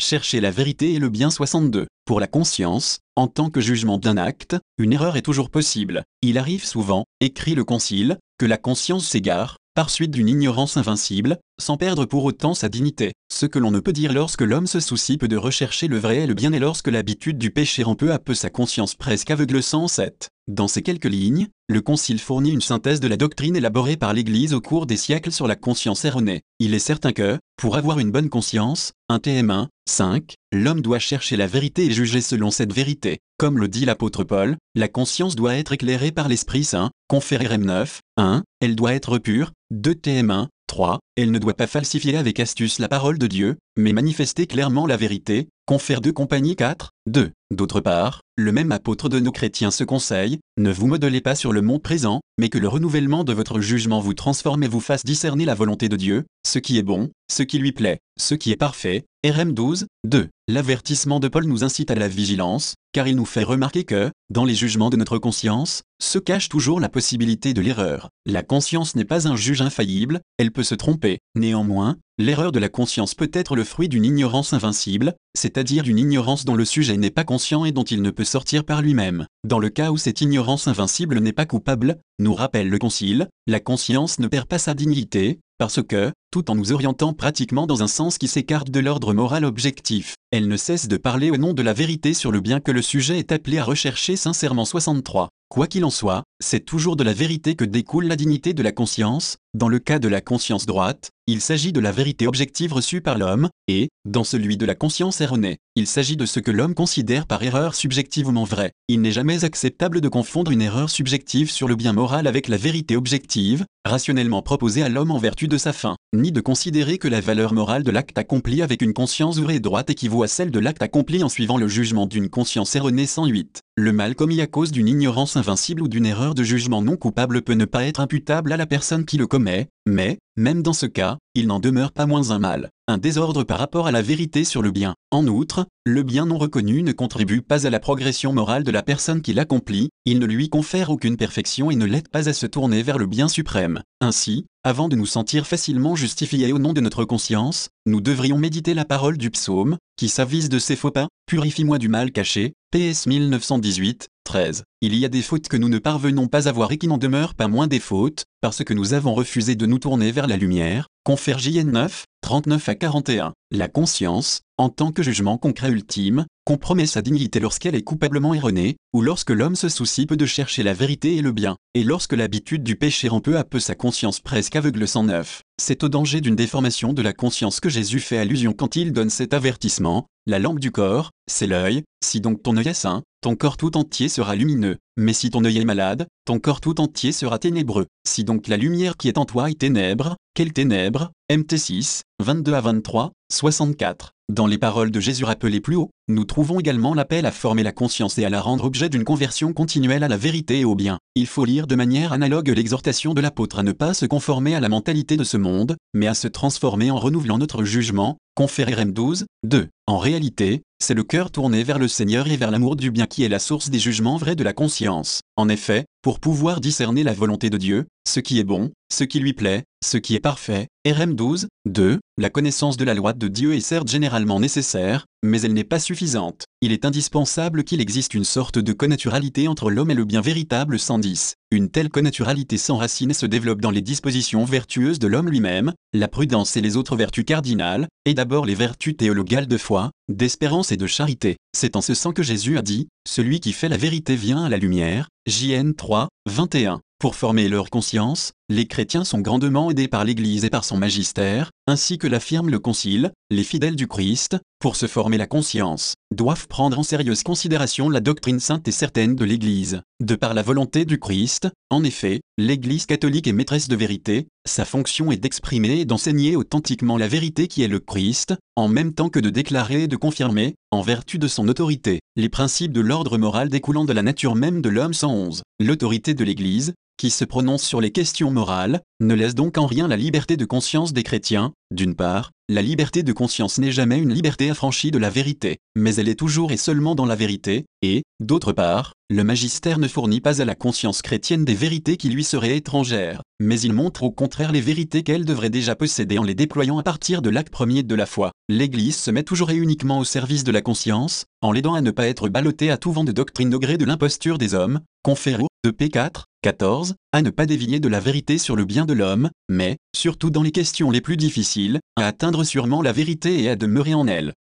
chercher la vérité et le bien 62. Pour la conscience, en tant que jugement d'un acte, une erreur est toujours possible. Il arrive souvent, écrit le Concile, que la conscience s'égare, par suite d'une ignorance invincible, sans perdre pour autant sa dignité. Ce que l'on ne peut dire lorsque l'homme se soucie peu de rechercher le vrai et le bien et lorsque l'habitude du péché rend peu à peu sa conscience presque aveugle 107. Dans ces quelques lignes, le Concile fournit une synthèse de la doctrine élaborée par l'Église au cours des siècles sur la conscience erronée. Il est certain que, pour avoir une bonne conscience, un TM1, 5, l'homme doit chercher la vérité et juger selon cette vérité. Comme le dit l'apôtre Paul, la conscience doit être éclairée par l'Esprit Saint, confère RM 9, 1, elle doit être pure, 2 TM1, 3. Elle ne doit pas falsifier avec astuce la parole de Dieu, mais manifester clairement la vérité, confère 2 compagnie 4, 2. D'autre part, le même apôtre de nos chrétiens se conseille, ne vous modelez pas sur le monde présent, mais que le renouvellement de votre jugement vous transforme et vous fasse discerner la volonté de Dieu, ce qui est bon, ce qui lui plaît, ce qui est parfait. RM 12, 2. L'avertissement de Paul nous incite à la vigilance, car il nous fait remarquer que, dans les jugements de notre conscience, se cache toujours la possibilité de l'erreur. La conscience n'est pas un juge infaillible, elle peut se tromper. Néanmoins, l'erreur de la conscience peut être le fruit d'une ignorance invincible, c'est-à-dire d'une ignorance dont le sujet n'est pas conscient et dont il ne peut sortir par lui-même. Dans le cas où cette ignorance invincible n'est pas coupable, nous rappelle le Concile, la conscience ne perd pas sa dignité, parce que, tout en nous orientant pratiquement dans un sens qui s'écarte de l'ordre moral objectif, elle ne cesse de parler au nom de la vérité sur le bien que le sujet est appelé à rechercher sincèrement 63. Quoi qu'il en soit, c'est toujours de la vérité que découle la dignité de la conscience, dans le cas de la conscience droite, il s'agit de la vérité objective reçue par l'homme, et, dans celui de la conscience erronée, il s'agit de ce que l'homme considère par erreur subjectivement vrai. Il n'est jamais acceptable de confondre une erreur subjective sur le bien moral avec la vérité objective, rationnellement proposée à l'homme en vertu de sa fin, ni de considérer que la valeur morale de l'acte accompli avec une conscience vraie et droite équivaut à celle de l'acte accompli en suivant le jugement d'une conscience erronée 108. Le mal commis à cause d'une ignorance invincible ou d'une erreur de jugement non coupable peut ne pas être imputable à la personne qui le commet mais, même dans ce cas, il n'en demeure pas moins un mal, un désordre par rapport à la vérité sur le bien. En outre, le bien non reconnu ne contribue pas à la progression morale de la personne qui l'accomplit, il ne lui confère aucune perfection et ne l'aide pas à se tourner vers le bien suprême. Ainsi, avant de nous sentir facilement justifiés au nom de notre conscience, nous devrions méditer la parole du psaume, qui s'avise de ses faux pas, Purifie-moi du mal caché, PS 1918, 13. Il y a des fautes que nous ne parvenons pas à voir et qui n'en demeurent pas moins des fautes, parce que nous avons refusé de nous tourner vers la lumière, confère JN 9, 39 à 41. La conscience, en tant que jugement concret ultime, compromet sa dignité lorsqu'elle est coupablement erronée, ou lorsque l'homme se soucie peu de chercher la vérité et le bien, et lorsque l'habitude du péché rend peu à peu sa conscience presque aveugle 109. C'est au danger d'une déformation de la conscience que Jésus fait allusion quand il donne cet avertissement, la lampe du corps, c'est l'œil, si donc ton œil est sain, ton corps tout entier sera lumineux, mais si ton œil est malade, ton corps tout entier sera ténébreux. Si donc la lumière qui est en toi est ténèbre, quelle ténèbre? MT 6, 22 à 23, 64. Dans les paroles de Jésus rappelées plus haut, nous trouvons également l'appel à former la conscience et à la rendre objet d'une conversion continuelle à la vérité et au bien. Il faut lire de manière analogue l'exhortation de l'apôtre à ne pas se conformer à la mentalité de ce monde, mais à se transformer en renouvelant notre jugement, conféré RM 12, 2. En réalité, c'est le cœur tourné vers le Seigneur et vers l'amour du bien qui est la source des jugements vrais de la conscience. En effet, pour pouvoir discerner la volonté de Dieu, ce qui est bon, ce qui lui plaît, ce qui est parfait, RM 12, 2, la connaissance de la loi de Dieu est certes généralement nécessaire, mais elle n'est pas suffisante. Il est indispensable qu'il existe une sorte de connaturalité entre l'homme et le bien véritable 110. Une telle connaturalité s'enracine et se développe dans les dispositions vertueuses de l'homme lui-même, la prudence et les autres vertus cardinales, et d'abord les vertus théologales de foi, d'espérance et de charité. C'est en ce sens que Jésus a dit, Celui qui fait la vérité vient à la lumière, JN 3, 21. Pour former leur conscience, les chrétiens sont grandement aidés par l'Église et par son magistère, ainsi que l'affirme le Concile, les fidèles du Christ, pour se former la conscience, doivent prendre en sérieuse considération la doctrine sainte et certaine de l'Église. De par la volonté du Christ, en effet, l'Église catholique est maîtresse de vérité, sa fonction est d'exprimer et d'enseigner authentiquement la vérité qui est le Christ, en même temps que de déclarer et de confirmer, en vertu de son autorité, les principes de l'ordre moral découlant de la nature même de l'homme 111. L'autorité de l'Église, qui se prononce sur les questions morales, ne laisse donc en rien la liberté de conscience des chrétiens, d'une part, la liberté de conscience n'est jamais une liberté affranchie de la vérité, mais elle est toujours et seulement dans la vérité, et, d'autre part, le magistère ne fournit pas à la conscience chrétienne des vérités qui lui seraient étrangères, mais il montre au contraire les vérités qu'elle devrait déjà posséder en les déployant à partir de l'acte premier de la foi. L'Église se met toujours et uniquement au service de la conscience, en l'aidant à ne pas être ballottée à tout vent de doctrine au gré de l'imposture des hommes, conféré de P4, 14, à ne pas dévier de la vérité sur le bien de l'homme, mais, surtout dans les questions les plus difficiles, à atteindre sûrement la vérité et à demeurer en elle.